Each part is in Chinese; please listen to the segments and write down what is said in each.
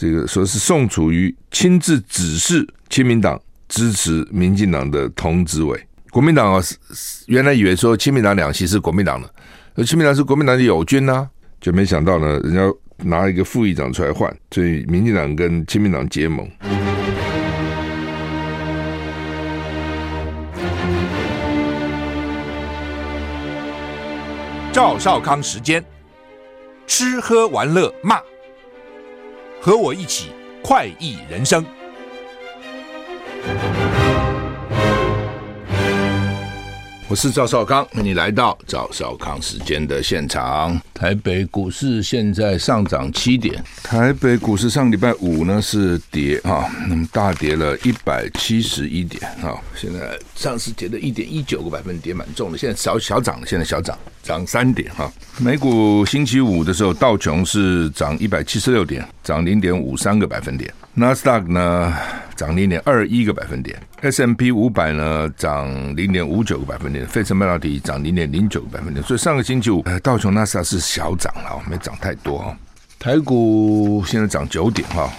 这个说是宋楚瑜亲自指示亲民党支持民进党的童子伟，国民党啊，原来以为说亲民党两席是国民党的，而亲民党是国民党的友军呐、啊，就没想到呢，人家拿一个副议长出来换，所以民进党跟亲民党结盟。赵少康时间，吃喝玩乐骂，和我一起快意人生。我是赵少康，欢迎你来到赵少康时间的现场。台北股市现在上涨七点，台北股市上礼拜五呢是跌啊，那么大跌了一百七十一点啊，现在上市跌了一点一九个百分点，蛮重的。现在小小涨了，现在小涨，涨三点哈。美股星期五的时候，道琼是涨一百七十六点，涨零点五三个百分点。纳斯达克呢涨零点二一个百分点，S M P 五百呢涨零点五九个百分点，费城半导体涨零点零九个百分点。所以上个星期五，呃，道琼纳斯达是小涨了，没涨太多啊。台股现在涨九点哈，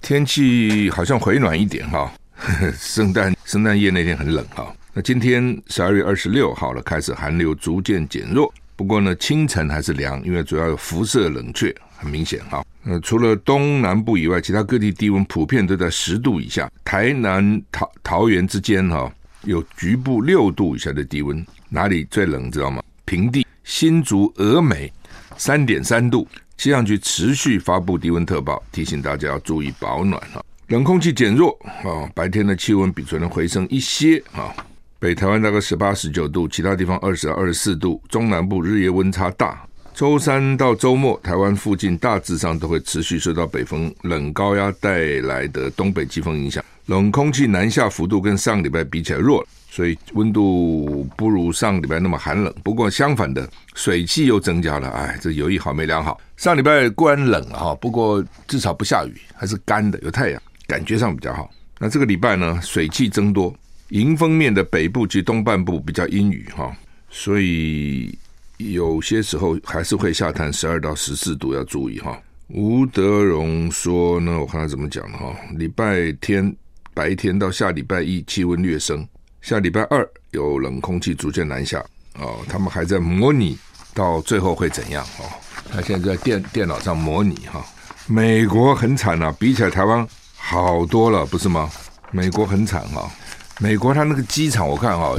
天气好像回暖一点哈。圣诞圣诞夜那天很冷哈，那今天十二月二十六号了，开始寒流逐渐减弱，不过呢清晨还是凉，因为主要有辐射冷却，很明显哈。呃，除了东南部以外，其他各地低温普遍都在十度以下。台南桃桃园之间哈、有局部六度以下的低温。哪里最冷知道吗？平地新竹峨眉三点三度。气象局持续发布低温特报，提醒大家要注意保暖哈。冷空气减弱啊，白天的气温比昨天回升一些啊。北台湾大概十八十九度，其他地方二十到二十四度。中南部日夜温差大。周三到周末，台湾附近大致上都会持续受到北风冷高压带来的东北季风影响，冷空气南下幅度跟上礼拜比起来弱，所以温度不如上礼拜那么寒冷。不过相反的，水汽又增加了，哎，这有一好没两好。上礼拜固然冷哈，不过至少不下雨，还是干的，有太阳，感觉上比较好。那这个礼拜呢，水汽增多，迎风面的北部及东半部比较阴雨哈，所以。有些时候还是会下探十二到十四度，要注意哈。吴德荣说呢，我看他怎么讲哈。礼拜天白天到下礼拜一气温略升，下礼拜二有冷空气逐渐南下哦。他们还在模拟到最后会怎样哦？他现在在电电脑上模拟哈。美国很惨啊，比起来台湾好多了，不是吗？美国很惨哈。美国它那个机场，我看哈，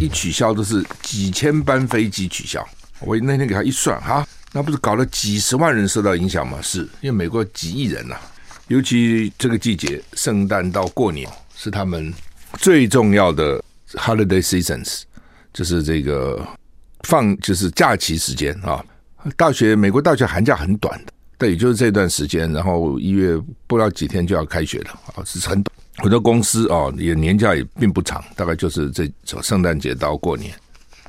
一取消都是几千班飞机取消。我那天给他一算哈，那不是搞了几十万人受到影响吗？是因为美国几亿人呐、啊，尤其这个季节，圣诞到过年是他们最重要的 holiday seasons，就是这个放就是假期时间啊。大学美国大学寒假很短的，但也就是这段时间，然后一月不知道几天就要开学了啊，是很短。很多公司哦，也年假也并不长，大概就是这从圣诞节到过年，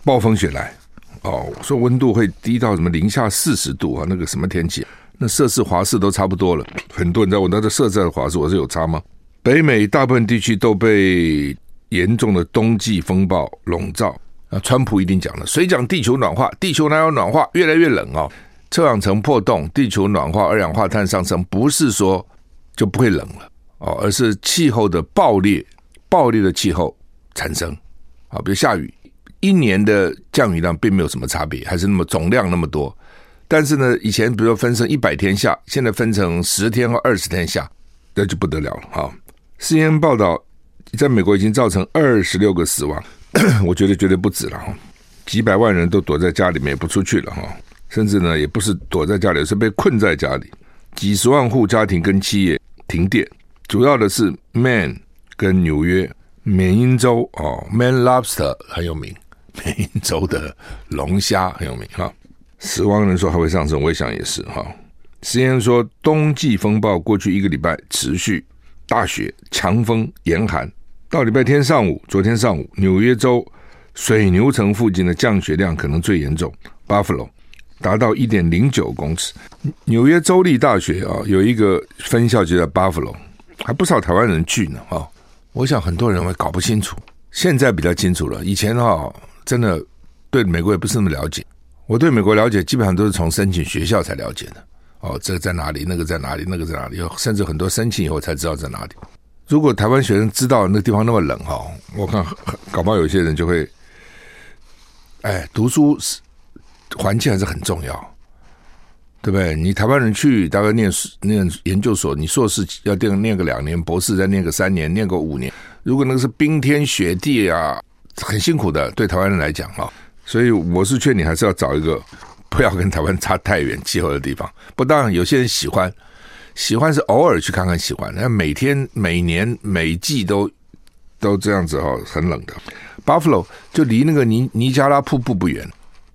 暴风雪来哦，说温度会低到什么零下四十度啊，那个什么天气？那摄氏华氏都差不多了。很多人在问，那这摄氏华氏我是有差吗？北美大部分地区都被严重的冬季风暴笼罩啊。川普一定讲了，谁讲地球暖化？地球哪有暖化？越来越冷哦，臭氧层破洞，地球暖化，二氧化碳上升，不是说就不会冷了。哦，而是气候的暴烈、暴烈的气候产生啊，比如下雨，一年的降雨量并没有什么差别，还是那么总量那么多。但是呢，以前比如说分成一百天下，现在分成十天或二十天下，那就不得了了哈。CNN 报道，在美国已经造成二十六个死亡，我觉得绝对不止了哈。几百万人都躲在家里面也不出去了哈，甚至呢，也不是躲在家里，是被困在家里，几十万户家庭跟企业停电。主要的是 Man 跟纽约，缅因州哦，Man Lobster 很有名，缅因州的龙虾很有名哈。死亡人数还会上升，我也想也是哈。实验说，冬季风暴过去一个礼拜持续大雪、强风、严寒，到礼拜天上午，昨天上午，纽约州水牛城附近的降雪量可能最严重，Buffalo 达到一点零九公尺。纽约州立大学啊，有一个分校就在 Buffalo。还不少台湾人去呢，哈！我想很多人会搞不清楚，现在比较清楚了。以前哈，真的对美国也不是那么了解。我对美国了解，基本上都是从申请学校才了解的。哦，这个在哪里？那个在哪里？那个在哪里？甚至很多申请以后才知道在哪里。如果台湾学生知道那地方那么冷哈，我看搞不好有些人就会，哎，读书是环境还是很重要，对不对？你台湾人去大概念念研究所，你硕士要念念个两年，博士再念个三年，念个五年。如果那个是冰天雪地啊，很辛苦的，对台湾人来讲哈。所以我是劝你还是要找一个。不要跟台湾差太远气候的地方。不，当然有些人喜欢，喜欢是偶尔去看看喜欢。那每天、每年、每季都都这样子哈，很冷的。Buffalo 就离那个尼尼加拉瀑布不远，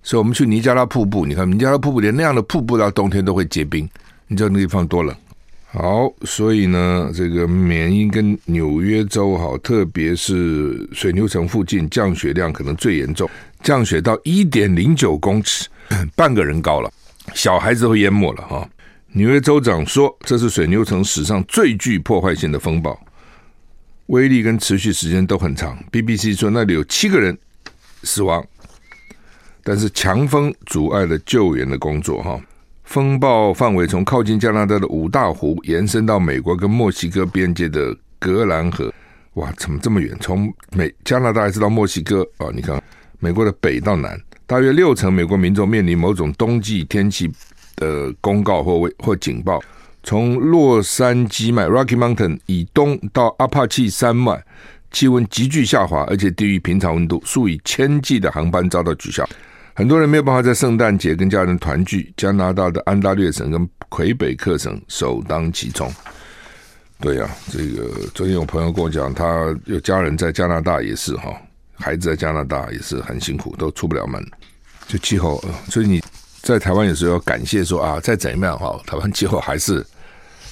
所以我们去尼加拉瀑布。你看尼加拉瀑布连那样的瀑布到冬天都会结冰，你知道那地方多冷？好，所以呢，这个缅因跟纽约州哈，特别是水牛城附近降雪量可能最严重，降雪到一点零九公尺。半个人高了，小孩子都淹没了哈。纽约州长说，这是水牛城史上最具破坏性的风暴，威力跟持续时间都很长。BBC 说那里有七个人死亡，但是强风阻碍了救援的工作哈。风暴范围从靠近加拿大的五大湖延伸到美国跟墨西哥边界的格兰河，哇，怎么这么远？从美加拿大一直到墨西哥啊？你看，美国的北到南。大约六成美国民众面临某种冬季天气的公告或或警报。从洛杉矶脉 （Rocky Mountain） 以东到阿帕契山脉，气温急剧下滑，而且低于平常温度，数以千计的航班遭到取消。很多人没有办法在圣诞节跟家人团聚。加拿大的安大略省跟魁北克省首当其冲。对呀、啊，这个昨天有朋友跟我讲，他有家人在加拿大，也是哈。孩子在加拿大也是很辛苦，都出不了门。就气候，所以你在台湾有时候要感谢说啊，再怎么样哈，台湾气候还是，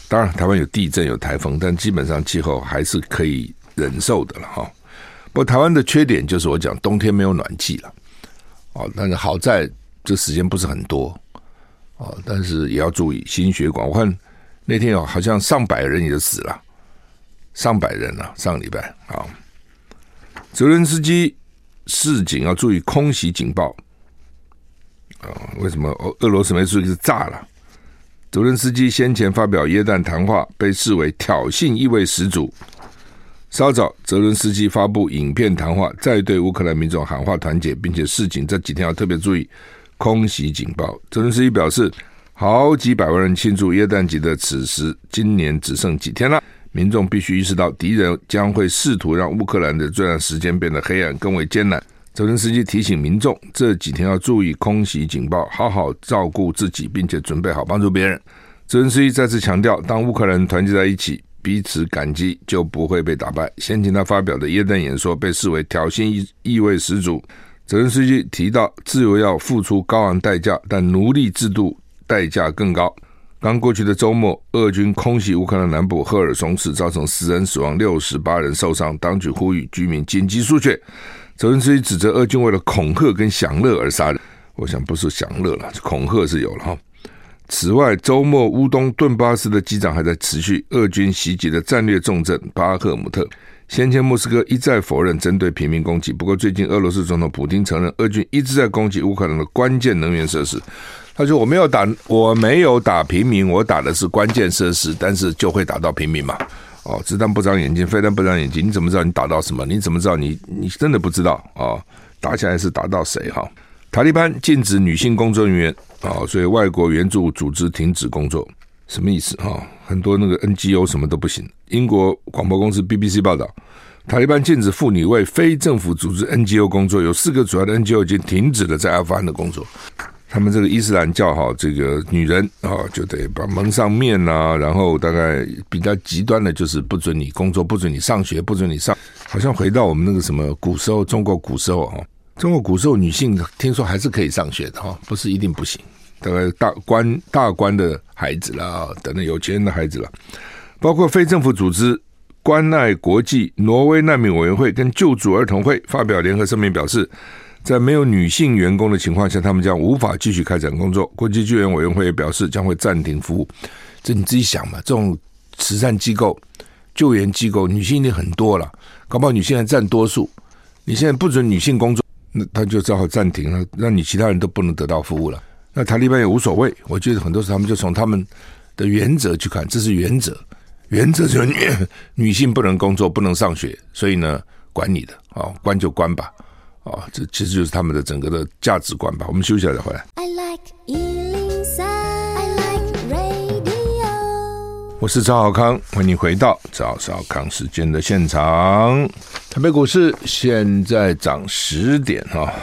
当然台湾有地震有台风，但基本上气候还是可以忍受的了哈。不过台湾的缺点就是我讲冬天没有暖气了，哦，但是好在这时间不是很多，哦，但是也要注意心血管。我看那天有好像上百人也就死了，上百人了，上个礼拜啊。泽伦斯基示警要注意空袭警报啊！为什么俄俄罗斯没注意是炸了？泽伦斯基先前发表耶诞谈话，被视为挑衅意味十足。稍早，泽伦斯基发布影片谈话，再对乌克兰民众喊话团结，并且示警这几天要特别注意空袭警报。泽伦斯基表示，好几百万人庆祝耶诞节的此时，今年只剩几天了。民众必须意识到，敌人将会试图让乌克兰的这段时间变得黑暗、更为艰难。泽连斯基提醒民众，这几天要注意空袭警报，好好照顾自己，并且准备好帮助别人。泽连斯基再次强调，当乌克兰团结在一起，彼此感激，就不会被打败。先前他发表的耶诞演说被视为挑衅意意味十足。泽连斯基提到，自由要付出高昂代价，但奴隶制度代价更高。刚过去的周末，俄军空袭乌克兰南部赫尔松市，造成十人死亡、六十八人受伤。当局呼吁居民紧急输血。泽连斯基指责俄军为了恐吓跟享乐而杀人，我想不是享乐了，恐吓是有了哈。此外，周末乌东顿巴斯的机长还在持续，俄军袭击的战略重镇巴赫姆特。先前莫斯科一再否认针对平民攻击，不过最近俄罗斯总统普京承认，俄军一直在攻击乌克兰的关键能源设施。他说：“我没有打，我没有打平民，我打的是关键设施，但是就会打到平民嘛。哦，子弹不长眼睛，飞弹不长眼睛，你怎么知道你打到什么？你怎么知道你你真的不知道啊、哦？打起来是打到谁？哈，塔利班禁止女性工作人员啊、哦，所以外国援助组织停止工作，什么意思？哈、很多那个 NGO 什么都不行。英国广播公司 BBC 报道，塔利班禁止妇女为非政府组织 NGO 工作，有四个主要的 NGO 已经停止了在阿富汗的工作。”他们这个伊斯兰教哈，这个女人啊，就得把蒙上面呐，然后大概比较极端的就是不准你工作，不准你上学，不准你上。好像回到我们那个什么古时候，中国古时候哈，中国古时候女性听说还是可以上学的哈，不是一定不行。大概大官大官的孩子啦，等等有钱人的孩子啦，包括非政府组织关爱国际、挪威难民委员会跟救助儿童会发表联合声明表示。在没有女性员工的情况下，他们将无法继续开展工作。国际救援委员会也表示将会暂停服务。这你自己想嘛，这种慈善机构、救援机构，女性已经很多了，搞不好女性还占多数。你现在不准女性工作，那他就只好暂停了，让你其他人都不能得到服务了。那塔利班也无所谓，我觉得很多时候他们就从他们的原则去看，这是原则，原则就是女 女性不能工作，不能上学，所以呢，管你的啊，关就关吧，啊，这其实就是他们的整个的价值观吧。我们休息一下再回来。I like 103, I like radio。我是赵少康，欢迎回到赵少康时间的现场。台北股市现在涨十点哈。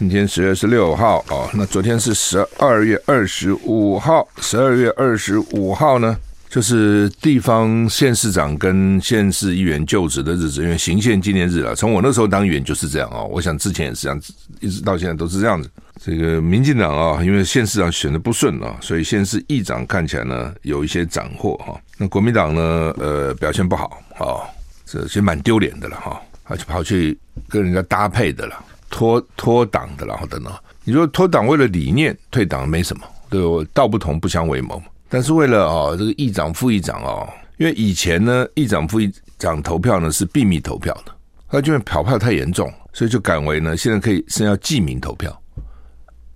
今天十月十六号哦，那昨天是十二月二十五号。十二月二十五号呢，就是地方县市长跟县市议员就职的日子，因为行宪纪念日了。从我那时候当议员就是这样哦，我想之前也是这样子，一直到现在都是这样子。这个民进党啊，因为县市长选的不顺啊，所以县市议长看起来呢有一些斩获哈。那国民党呢，呃，表现不好啊，这其实蛮丢脸的了哈，而且跑去跟人家搭配的了。脱脱党的，然后等等。你说脱党为了理念退党没什么，对我道不同不相为谋。但是为了哦，这个议长副议长哦，因为以前呢，议长副议长投票呢是秘密投票的，他就因为跑票太严重，所以就改为呢现在可以是要记名投票。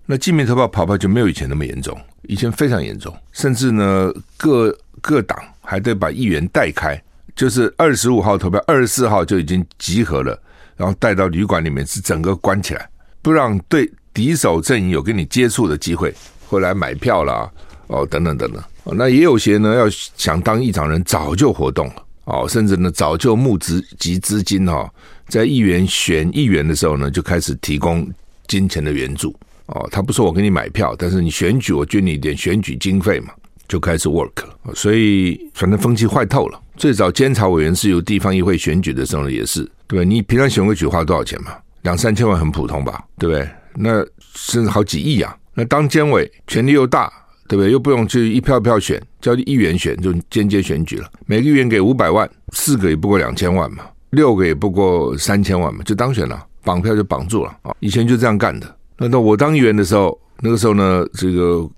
那记名投票跑票就没有以前那么严重，以前非常严重，甚至呢各各党还得把议员带开，就是二十五号投票，二十四号就已经集合了。然后带到旅馆里面，是整个关起来，不让对敌手阵营有跟你接触的机会，后来买票啦，哦，等等等等。那也有些呢，要想当议长人，早就活动了，哦，甚至呢，早就募资集资金哈，在议员选议员的时候呢，就开始提供金钱的援助，哦，他不说我给你买票，但是你选举我捐你一点选举经费嘛，就开始 work 了。所以反正风气坏透了。最早监察委员是由地方议会选举的时候，也是。对，你平常选个举花多少钱嘛？两三千万很普通吧？对不对？那甚至好几亿啊！那当监委权力又大，对不对？又不用去一票票选，叫议员选就间接选举了。每个议员给五百万，四个也不过两千万嘛，六个也不过三千万嘛，就当选了，绑票就绑住了啊！以前就这样干的。那到我当议员的时候，那个时候呢，这个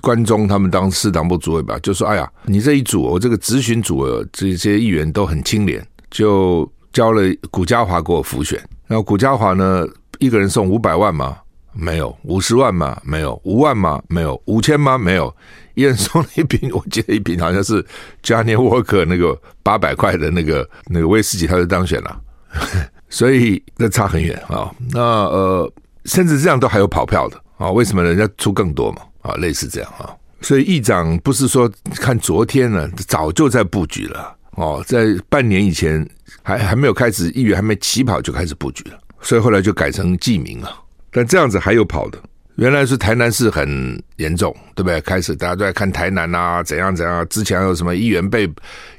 关中他们当市党部主委吧，就说：“哎呀，你这一组，我这个质询组这些议员都很清廉，就。”交了古家华给我辅选，然后古家华呢，一个人送五百万吗？没有，五十万吗？没有，五万吗？没有，五千吗？没有，一人送了一瓶，我记得一瓶好像是 Johnny Walker 那个八百块的那个那个威士忌，他就当选了，所以那差很远啊。那呃，甚至这样都还有跑票的啊？为什么人家出更多嘛？啊，类似这样啊。所以议长不是说看昨天呢，早就在布局了。哦，在半年以前还还没有开始，议员还没起跑就开始布局了，所以后来就改成记名了。但这样子还有跑的，原来是台南市很严重，对不对？开始大家都在看台南啊，怎样怎样。之前有什么议员被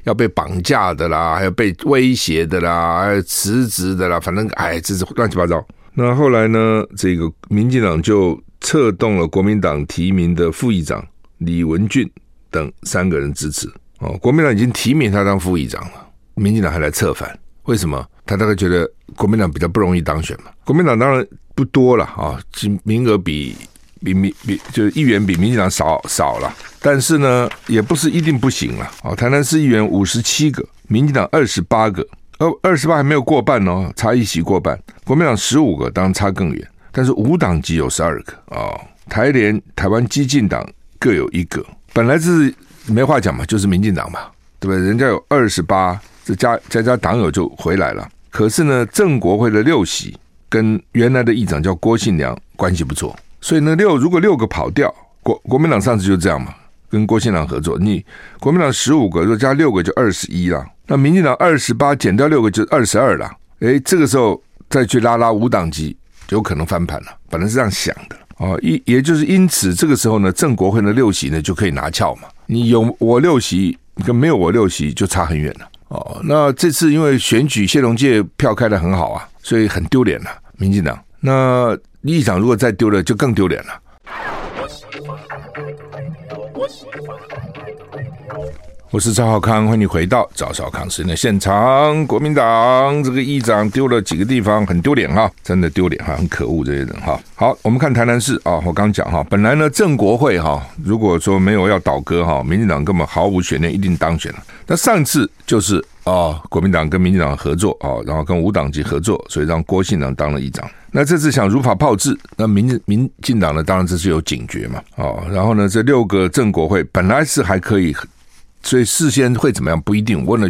要被绑架的啦，还有被威胁的啦，还有辞职的啦，反正哎，这是乱七八糟。那后来呢，这个民进党就策动了国民党提名的副议长李文俊等三个人支持。哦，国民党已经提名他当副议长了，民进党还来策反，为什么？他大概觉得国民党比较不容易当选嘛。国民党当然不多了啊，名额比比民比就是议员比民进党少少了，但是呢，也不是一定不行了。哦，台南市议员五十七个，民进党二十八个，二，二十八还没有过半哦，差一席过半。国民党十五个，当然差更远，但是五党籍有十二个哦，台联、台湾激进党各有一个，本来是。没话讲嘛，就是民进党嘛，对不对？人家有二十八，这加加加党友就回来了。可是呢，郑国会的六席跟原来的议长叫郭信良关系不错，所以呢，六如果六个跑掉，国国民党上次就这样嘛，跟郭信良合作，你国民党十五个，如果加六个就二十一了。那民进党二十八减掉六个就二十二了。诶，这个时候再去拉拉五党籍，有可能翻盘了。本来是这样想的哦，一也就是因此，这个时候呢，正国会的六席呢就可以拿翘嘛。你有我六席，跟没有我六席就差很远了哦。那这次因为选举谢龙介票开得很好啊，所以很丢脸了，民进党。那议长如果再丢了，就更丢脸了。我是赵少康，欢迎回到赵少康时的现场。国民党这个议长丢了几个地方，很丢脸哈，真的丢脸哈，很可恶这些人哈。好，我们看台南市啊，我刚讲哈，本来呢正国会哈，如果说没有要倒戈哈，民进党根本毫无悬念，一定当选了。那上次就是啊，国民党跟民进党合作啊，然后跟无党籍合作，所以让郭信党当了议长。那这次想如法炮制，那民民进党呢，当然这是有警觉嘛，哦，然后呢，这六个正国会本来是还可以。所以事先会怎么样不一定。问了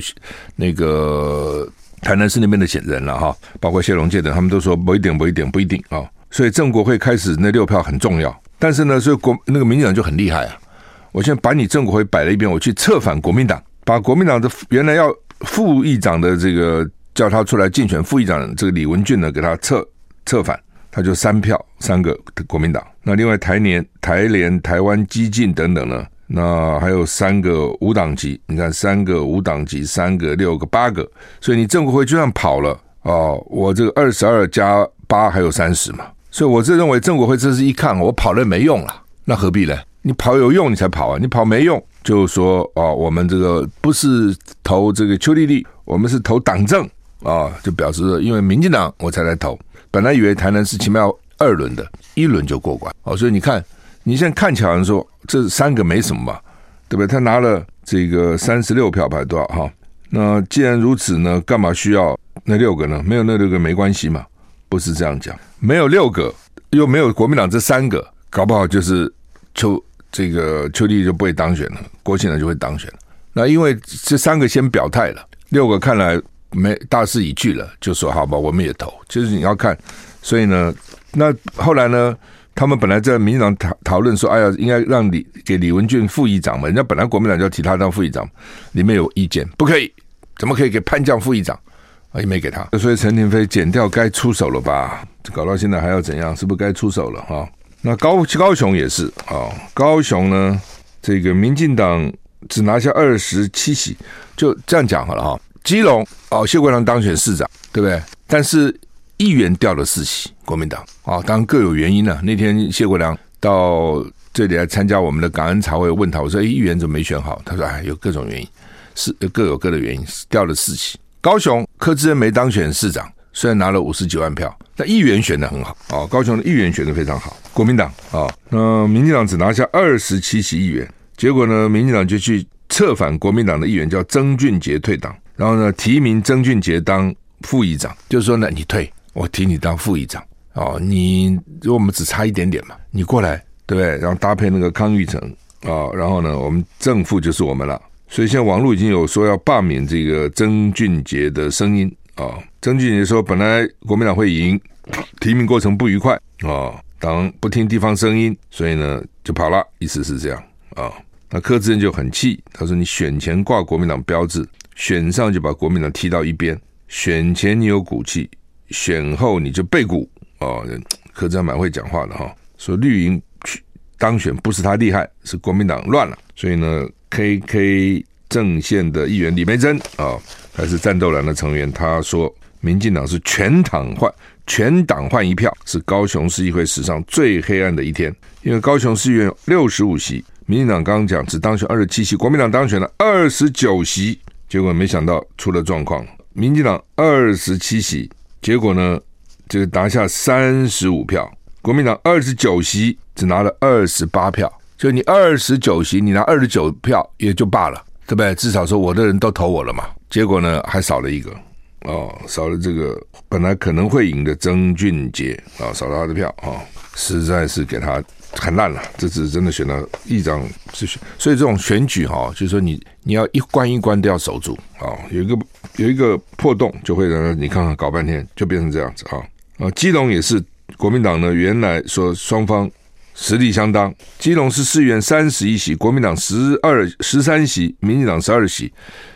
那个台南市那边的显人了哈，包括谢龙介等，他们都说不一定，不一定，不一定啊。所以郑国会开始那六票很重要，但是呢，所以国那个民进党就很厉害啊。我现在把你郑国会摆了一边，我去策反国民党，把国民党的原来要副议长的这个叫他出来竞选副议长这个李文俊呢，给他策策反，他就三票三个国民党。那另外台联、台联、台湾激进等等呢？那还有三个五党籍，你看三个五党籍，三个六个八个，所以你正国会就算跑了哦，我这个二十二加八还有三十嘛，所以我这认为正国会这是一看我跑了没用了，那何必呢？你跑有用你才跑啊，你跑没用就是说哦，我们这个不是投这个邱丽丽，我们是投党政啊，就表示因为民进党我才来投，本来以为台南是起码二轮的，一轮就过关哦，所以你看。你现在看起来说这三个没什么嘛，对不对？他拿了这个三十六票，排多少哈？那既然如此呢，干嘛需要那六个呢？没有那六个没关系嘛？不是这样讲，没有六个又没有国民党这三个，搞不好就是邱这个邱丽就不会当选了，郭庆良就会当选了。那因为这三个先表态了，六个看来没大势已去了，就说好吧，我们也投。就是你要看，所以呢，那后来呢？他们本来在民进党讨讨论说，哎呀，应该让李给李文俊副议长嘛？人家本来国民党就要提他当副议长，里面有意见，不可以，怎么可以给潘将副议长？啊，也没给他。所以陈亭妃检调该出手了吧？搞到现在还要怎样？是不是该出手了？哈，那高高雄也是啊，高雄呢，这个民进党只拿下二十七席，就这样讲好了哈。基隆哦，谢国梁当选市长，对不对？但是。议员掉了四席，国民党啊，当然各有原因了、啊。那天谢国良到这里来参加我们的感恩茶会，问他，我说：“哎，议员怎么没选好？”他说：“哎，有各种原因，是各有各的原因，掉了四席。”高雄柯志恩没当选市长，虽然拿了五十几万票，但议员选的很好啊。高雄的议员选的非常好，国民党啊，那民进党只拿下二十七席议员，结果呢，民进党就去策反国民党的议员，叫曾俊杰退党，然后呢，提名曾俊杰当副议长，就是说呢，你退。我提你当副议长哦，你我们只差一点点嘛，你过来对不对？然后搭配那个康裕成啊，然后呢，我们正副就是我们了。所以现在网络已经有说要罢免这个曾俊杰的声音啊。曾俊杰说，本来国民党会赢，提名过程不愉快啊，党不听地方声音，所以呢就跑了，意思是这样啊。那柯志恩就很气，他说：“你选前挂国民党标志，选上就把国民党踢到一边，选前你有骨气。”选后你就背骨哦，柯志蛮会讲话的哈。说绿营去当选不是他厉害，是国民党乱了。所以呢，KK 正线的议员李梅珍啊，还是战斗蓝的成员，他说民进党是全党换全党换一票，是高雄市议会史上最黑暗的一天。因为高雄市议员六十五席，民进党刚刚讲只当选二十七席，国民党当选了二十九席，结果没想到出了状况，民进党二十七席。结果呢，这个拿下三十五票，国民党二十九席只拿了二十八票，就你二十九席，你拿二十九票也就罢了，对不对？至少说我的人都投我了嘛。结果呢，还少了一个哦，少了这个本来可能会赢的曾俊杰啊、少了他的票啊、实在是给他。很烂了，这次真的选到议长是选，所以这种选举哈，就是说你你要一关一关都要守住啊，有一个有一个破洞就会让你看看搞半天就变成这样子啊啊，基隆也是国民党呢，原来说双方实力相当，基隆是市议员三十一席，国民党十二十三席，民进党十二席，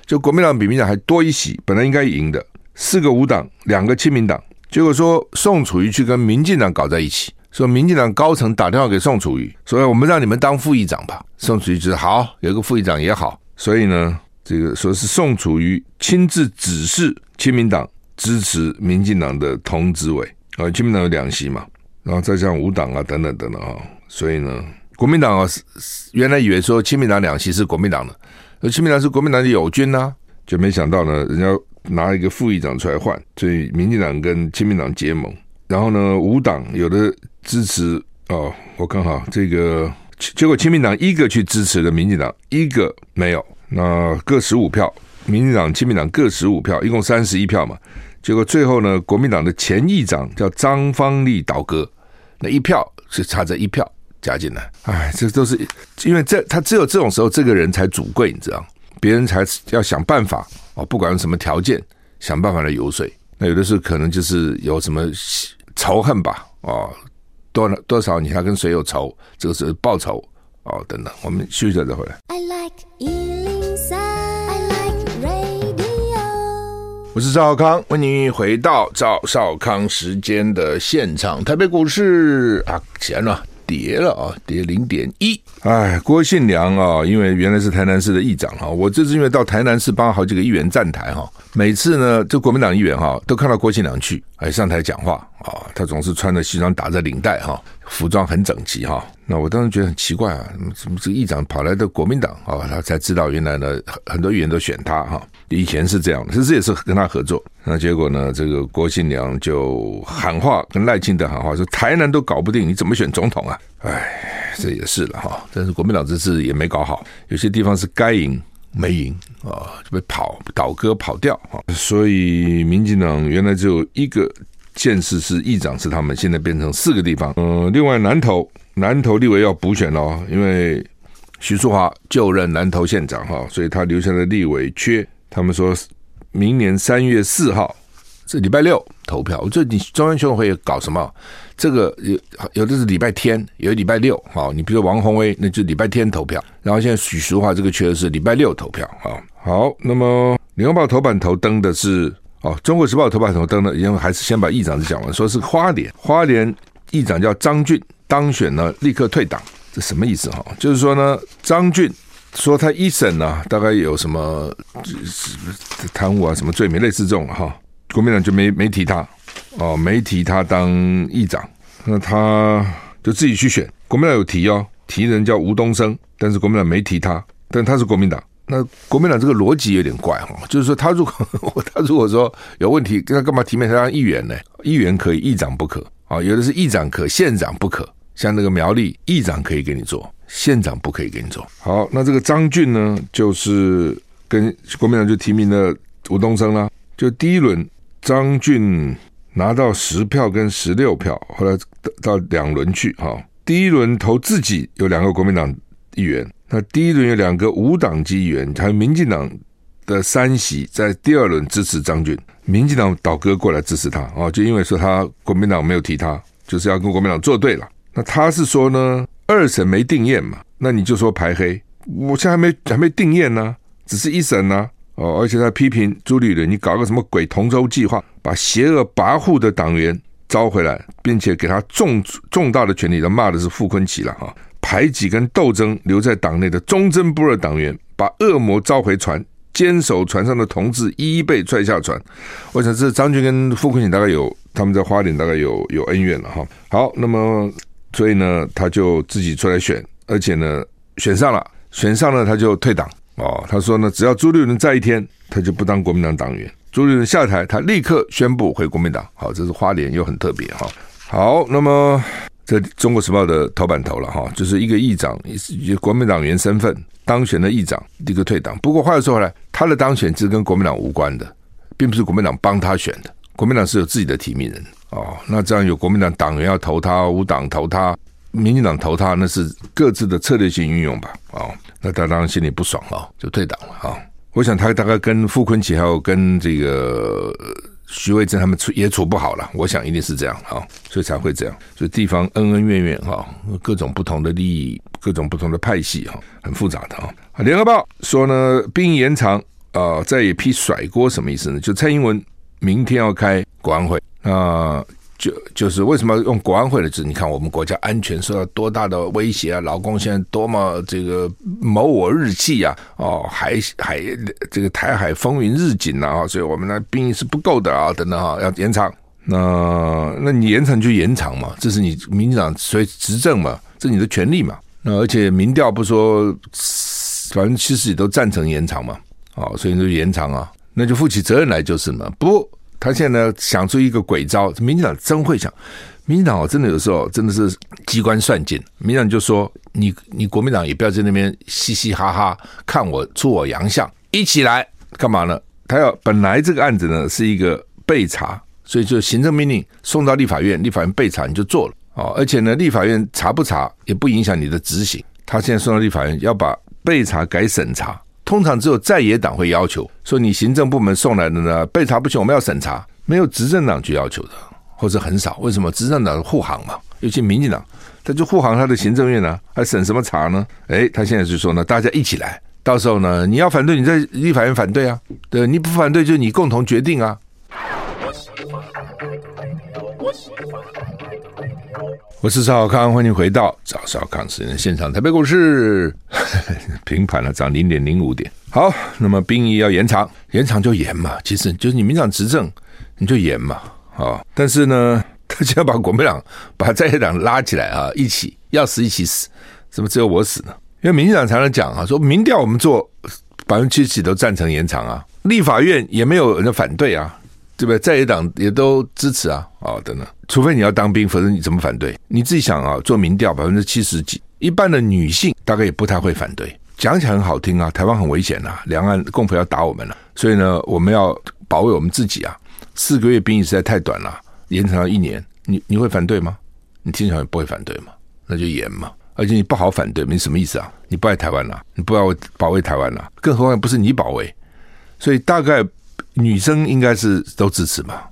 就国民党比民进党还多一席，本来应该赢的，四个无党，两个亲民党，结果说宋楚瑜去跟民进党搞在一起。说民进党高层打电话给宋楚瑜，说我们让你们当副议长吧。宋楚瑜觉得好，有个副议长也好。所以呢，这个说是宋楚瑜亲自指示亲民党支持民进党的童子伟啊，亲民党有两席嘛，然后再加上无党啊等等等等啊。所以呢，国民党啊原来以为说亲民党两席是国民党的，而亲民党是国民党的友军呐，就没想到呢，人家拿一个副议长出来换，所以民进党跟亲民党结盟，然后呢，无党有的支持哦，我看哈这个结果，亲民党一个去支持了民进党，一个没有，那各十五票，民进党、亲民党各十五票，一共三十一票嘛。结果最后呢，国民党的前议长叫张方立倒戈，那一票是差这一票加进来。哎，这都是因为这他只有这种时候，这个人才主贵，你知道，别人才要想办法哦，不管什么条件，想办法来游说。那有的是可能就是有什么仇恨吧，哦，多多少你还跟谁有仇，这个是报仇哦，等等。我们休息下再回来。I like 我是赵少康，欢迎回到赵少康时间的现场。台北股市啊，钱了跌了啊，跌零点一。哎，郭信良啊，因为原来是台南市的议长哈，我这次因为到台南市帮好几个议员站台哈，每次呢，这国民党议员哈都看到郭信良去，哎，上台讲话啊，他总是穿着西装打着领带哈，服装很整齐哈。那我当时觉得很奇怪啊，怎么这个议长跑来的国民党啊？他才知道原来呢，很多议员都选他哈。以前是这样的，其实也是跟他合作。那结果呢？这个郭信良就喊话，跟赖清德喊话说：“台南都搞不定，你怎么选总统啊？”哎，这也是了哈。但是国民党这次也没搞好，有些地方是该赢没赢啊，就被跑倒戈跑掉啊。所以民进党原来只有一个县市是议长是他们，现在变成四个地方。嗯、另外南投南投立委要补选哦，因为徐淑华就任南投县长哈，所以他留下的立委缺。他们说，明年三月四号是礼拜六投票。我这你中央选举会搞什么？这个有有的是礼拜天，有礼拜六。好，你比如说王鸿薇，那就礼拜天投票。然后现在许淑华这个缺的是礼拜六投票。好，好，那么《联合报》头版头登的是哦，《中国时报》头版头登的，因为还是先把议长讲完，说是花莲，花莲议长叫张俊当选了，立刻退党，这什么意思？哈，就是说呢，张俊。说他一审呢、大概有什么贪污啊，什么罪名类似这种哈，国民党就没没提他哦，没提他当议长，那他就自己去选。国民党有提哦，提人叫吴东升，但是国民党没提他，但他是国民党。那国民党这个逻辑有点怪哈，就是说他如果 他如果说有问题，他干嘛提名他当议员呢？议员可以，议长不可啊。有的是议长可，县长不可。像那个苗栗议长可以给你做，县长不可以给你做。好，那这个张俊呢，就是跟国民党就提名了吴东升啦。就第一轮，张俊拿到十票跟十六票，后来到两轮去哈。第一轮投自己有两个国民党议员，那第一轮有两个无党籍议员，还有民进党的三席，在第二轮支持张俊，民进党倒戈过来支持他啊，就因为说他国民党没有提他，就是要跟国民党作对了。那他是说呢，二审没定验嘛，那你就说排黑，我现在还没还没定验呢，只是一审呢，哦，而且他批评朱立伦，你搞个什么鬼同舟计划，把邪恶跋扈的党员招回来，并且给他重重大的权力，他骂的是傅昆奇了哈，排挤跟斗争留在党内的忠贞不二党员，把恶魔召回船，坚守船上的同志一一被踹下船，我想这张俊跟傅崐萁大概有他们在花莲大概有有恩怨了哈，好，那么。所以呢，他就自己出来选，而且呢，选上了，选上了他就退党哦。他说呢，只要朱立伦在一天，他就不当国民党党员。朱立伦下台，他立刻宣布回国民党。好，这是花莲又很特别哈。好，那么这《中国时报》的头版头了哈，就是一个议长以国民党员身份当选的议长立刻退党。不过话又说回来，他的当选是跟国民党无关的，并不是国民党帮他选的，国民党是有自己的提名人。哦，那这样有国民党党员要投他，无党投他，民进党投他，那是各自的策略性运用吧？哦，那他当然心里不爽了，就退党了啊、我想他大概跟傅崐萁还有跟这个徐慧珍他们处也处不好了，我想一定是这样啊、所以才会这样。所以地方恩恩怨怨哈，各种不同的利益，各种不同的派系哈，很复杂的啊。联合报说呢，兵延长啊、再一批甩锅什么意思呢？就蔡英文明天要开国安会。啊，就就是为什么用国安会的字？你看我们国家安全受到多大的威胁啊！老公现在多么这个谋我日期啊！哦，海海这个台海风云日紧啊！所以我们的兵役是不够的啊！等等哈，要延长。那那你延长就延长嘛，这是你民进党所以执政嘛，这是你的权利嘛。那而且民调不说百分之七十也都赞成延长嘛，哦，所以就延长啊，那就负起责任来就是嘛。不，他现在呢想出一个鬼招，民进党真会想，民进党真的有时候真的是机关算尽。民进党就说你你国民党也不要在那边嘻嘻哈哈看我出我洋相，一起来干嘛呢？他要本来这个案子呢是一个备查，所以就行政命令送到立法院，立法院备查你就做了哦。而且呢，立法院查不查也不影响你的执行。他现在送到立法院要把备查改审查，通常只有在野党会要求说你行政部门送来的呢被查不行，我们要审查，没有执政党去要求的，或者很少。为什么执政党护航嘛？尤其民进党，他就护航他的行政院呢，还审什么查呢？诶，他现在就说呢，大家一起来。到时候呢，你要反对，你在立法院反对啊，对，你不反对就你共同决定啊。我是赵少康，欢迎回到赵少康时间现场。台北股市 平盘了，涨零点零五点。好，那么兵役要延长，延长就延嘛，其实就是你民党执政，你就延嘛，啊。但是呢，他就要把国民党把在野党拉起来啊，一起要死一起死，怎么只有我死呢？因为民进党常常讲啊，说民调我们做百分之七十都赞成延长啊，立法院也没有人反对啊，对不对？在野党也都支持啊，啊、等等。除非你要当兵，否则你怎么反对？你自己想啊，做民调百分之七十几，一半的女性大概也不太会反对。讲起来很好听啊，台湾很危险啊，两岸共匪要打我们了，所以呢，我们要保卫我们自己啊。四个月兵役实在太短了，延长到一年，你你会反对吗？你听起来不会反对吗？那就延嘛。而且你不好反对，没什么意思啊！你不爱台湾了，你不要保卫台湾了，更何况不是你保卫，所以大概女生应该是都支持嘛。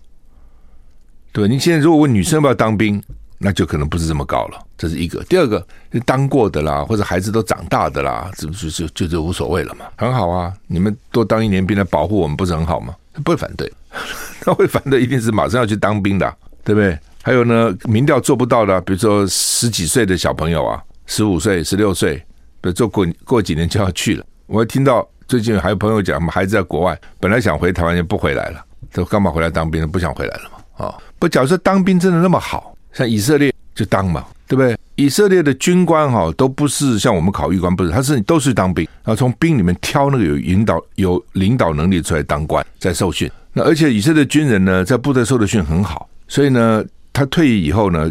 对，你现在如果问女生要不要当兵，那就可能不是这么高了。这是一个，第二个，当过的啦，或者孩子都长大的啦，这不就就就就无所谓了嘛？很好啊，你们多当一年兵来保护我们，不是很好吗？不会反对，他会反对，一定是马上要去当兵的，对不对？还有呢，民调做不到的，比如说十几岁的小朋友啊。十五岁、十六岁，比如说过过几年就要去了。我会听到最近还有朋友讲，我们孩子在国外，本来想回台湾，就不回来了。都干嘛回来当兵？不想回来了嘛？啊、不，假设当兵真的那么好，像以色列就当嘛，对不对？以色列的军官哈都不是像我们考预官，不是，他是都是当兵，然后从兵里面挑那个有引导、有领导能力出来当官，在受训。那而且以色列军人呢，在部队受的训很好，所以呢，他退役以后呢，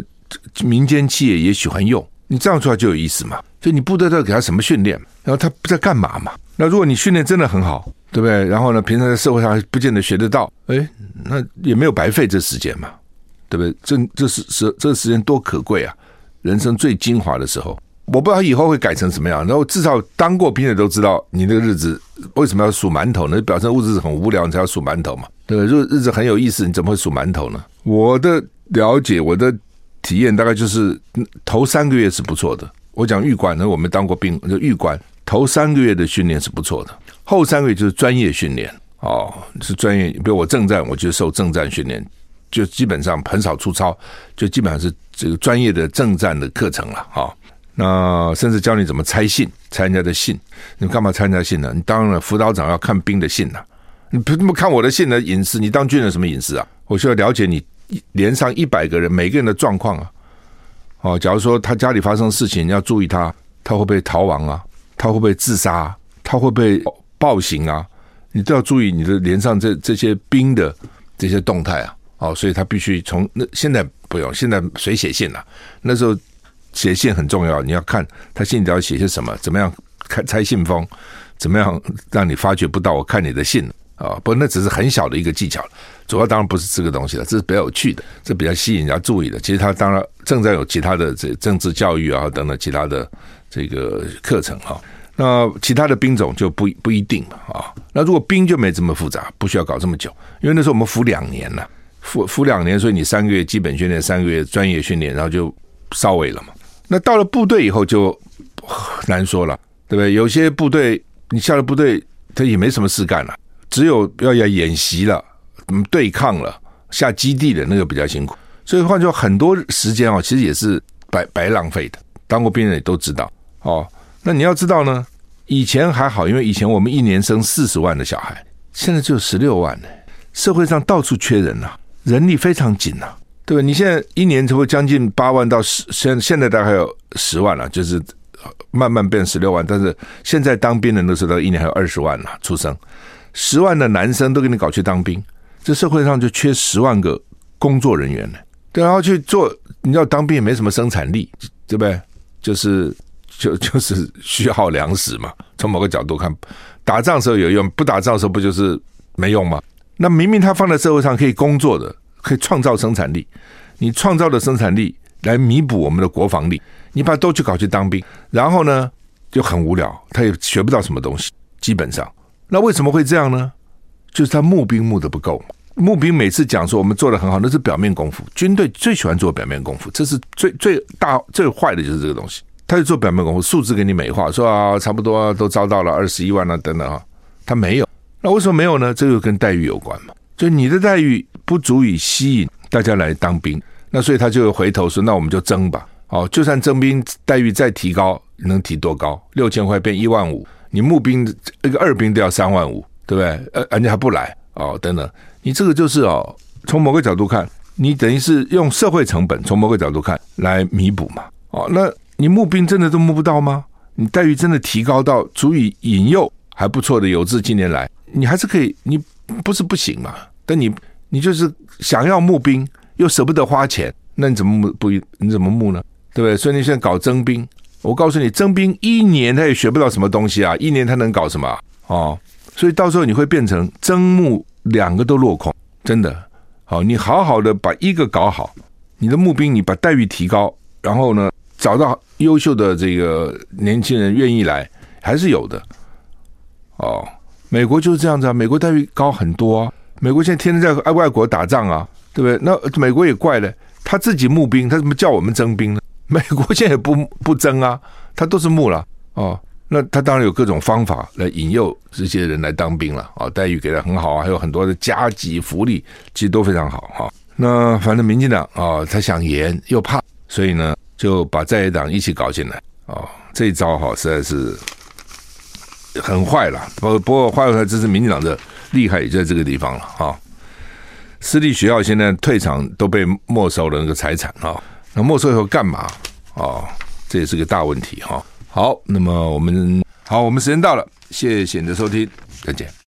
民间企业也喜欢用。你这样出来就有意思嘛？就你部队都给他什么训练，然后他不知道干嘛嘛？那如果你训练真的很好，对不对？然后呢，平常在社会上不见得学得到，哎，那也没有白费这时间嘛，对不对？这这是是这时间多可贵啊！人生最精华的时候，我不知道以后会改成什么样。然后至少当过兵的都知道，你那个日子为什么要数馒头呢？表示物质很无聊，你才要数馒头嘛，对不对？如果日子很有意思，你怎么会数馒头呢？我的了解，我的。体验大概就是头三个月是不错的。我讲预官，呢，我们当过兵，就预官头三个月的训练是不错的。后三个月就是专业训练哦，是专业。比如我正战，我就受正战训练，就基本上很少出操，就基本上是这个专业的正战的课程了啊、哦。那甚至教你怎么拆信，拆人家的信。你干嘛猜人家信呢？你当了辅导长要看兵的信呐、啊，你不那么看我的信的隐私？你当军人什么隐私啊？我需要了解你。连上一百个人，每个人的状况啊，哦，假如说他家里发生事情，你要注意他，他会不会逃亡啊？他会不会自杀？他会不会暴行啊？你都要注意你的连上这这些兵的这些动态啊，哦，所以他必须从那现在不用，现在谁写信了？那时候写信很重要，你要看他信里要写些什么，怎么样看拆信封，怎么样让你发觉不到我看你的信啊？不那只是很小的一个技巧。主要当然不是这个东西了，这是比较有趣的，这比较吸引人家注意的。其实他当然正在有其他的这政治教育啊等等其他的这个课程哈。那其他的兵种就不不一定了啊。那如果兵就没这么复杂，不需要搞这么久，因为那时候我们服两年了，服服两年，所以你三个月基本训练，三个月专业训练，然后就稍微了嘛。那到了部队以后就难说了，对不对？有些部队你下了部队，他也没什么事干了，只有要要演习了。嗯，对抗了下基地的那个比较辛苦，所以换句话，很多时间哦，其实也是白白浪费的。当过兵的也都知道哦。那你要知道呢，以前还好，因为以前我们一年生四十万的小孩，现在就十六万呢。社会上到处缺人呐、人力非常紧呐、啊，对吧？你现在一年才会将近八万到十，现现在大概有十万了，就是慢慢变十六万，但是现在当兵的那时候一年还有二十万呢，出生十万的男生都给你搞去当兵，这社会上就缺十万个工作人员呢。对，然后去做，你知道当兵也没什么生产力，对不对？就是就 就是需要粮食嘛。从某个角度看，打仗时候有用，不打仗时候不就是没用吗？那明明他放在社会上可以工作的，可以创造生产力，你创造的生产力来弥补我们的国防力，你把都去搞去当兵，然后呢就很无聊，他也学不到什么东西。基本上，那为什么会这样呢？就是他募兵募得不够。募兵每次讲说我们做得很好，那是表面功夫。军队最喜欢做表面功夫，这是最最大最坏的就是这个东西。他就做表面功夫，数字给你美化，说啊差不多都招到了二十一万了等等啊，他没有。那为什么没有呢？这个跟待遇有关嘛。就你的待遇不足以吸引大家来当兵，那所以他就回头说，那我们就征吧。哦，就算征兵待遇再提高，能提多高？六千块变一万五，你募兵一个二兵都要三万五，对不对？呃，人家还不来哦，等等。你这个就是哦，从某个角度看，你等于是用社会成本，从某个角度看来弥补嘛。哦，那你募兵真的都募不到吗？你待遇真的提高到足以引诱还不错的有志青年来？你还是可以，你不是不行嘛？但你你就是想要募兵，又舍不得花钱，那你怎么募不？你怎么募呢？对不对？所以你现在搞征兵，我告诉你，征兵一年他也学不到什么东西啊！一年他能搞什么？哦，所以到时候你会变成征募两个都落空，真的。好，你好好的把一个搞好，你的募兵你把待遇提高，然后呢，找到优秀的这个年轻人愿意来，还是有的。哦。美国就是这样子啊，美国待遇高很多啊。美国现在天天在外国打仗啊，对不对？那美国也怪了，他自己募兵，他怎么叫我们征兵呢？美国现在也不不征啊，他都是募了哦。那他当然有各种方法来引诱这些人来当兵了、哦，待遇给他很好啊，还有很多的加给福利，其实都非常好哈、哦。那反正民进党啊、哦，他想严又怕，所以呢就把在野党一起搞进来、哦，这一招哈、实在是。很坏了，不不过话又说，这是民进党的厉害，也在这个地方了哈。私立学校现在退场都被没收了那个财产啊，那没收以后干嘛啊？这也是个大问题哈。好，那么我们好，我们时间到了，谢谢你的收听，再见。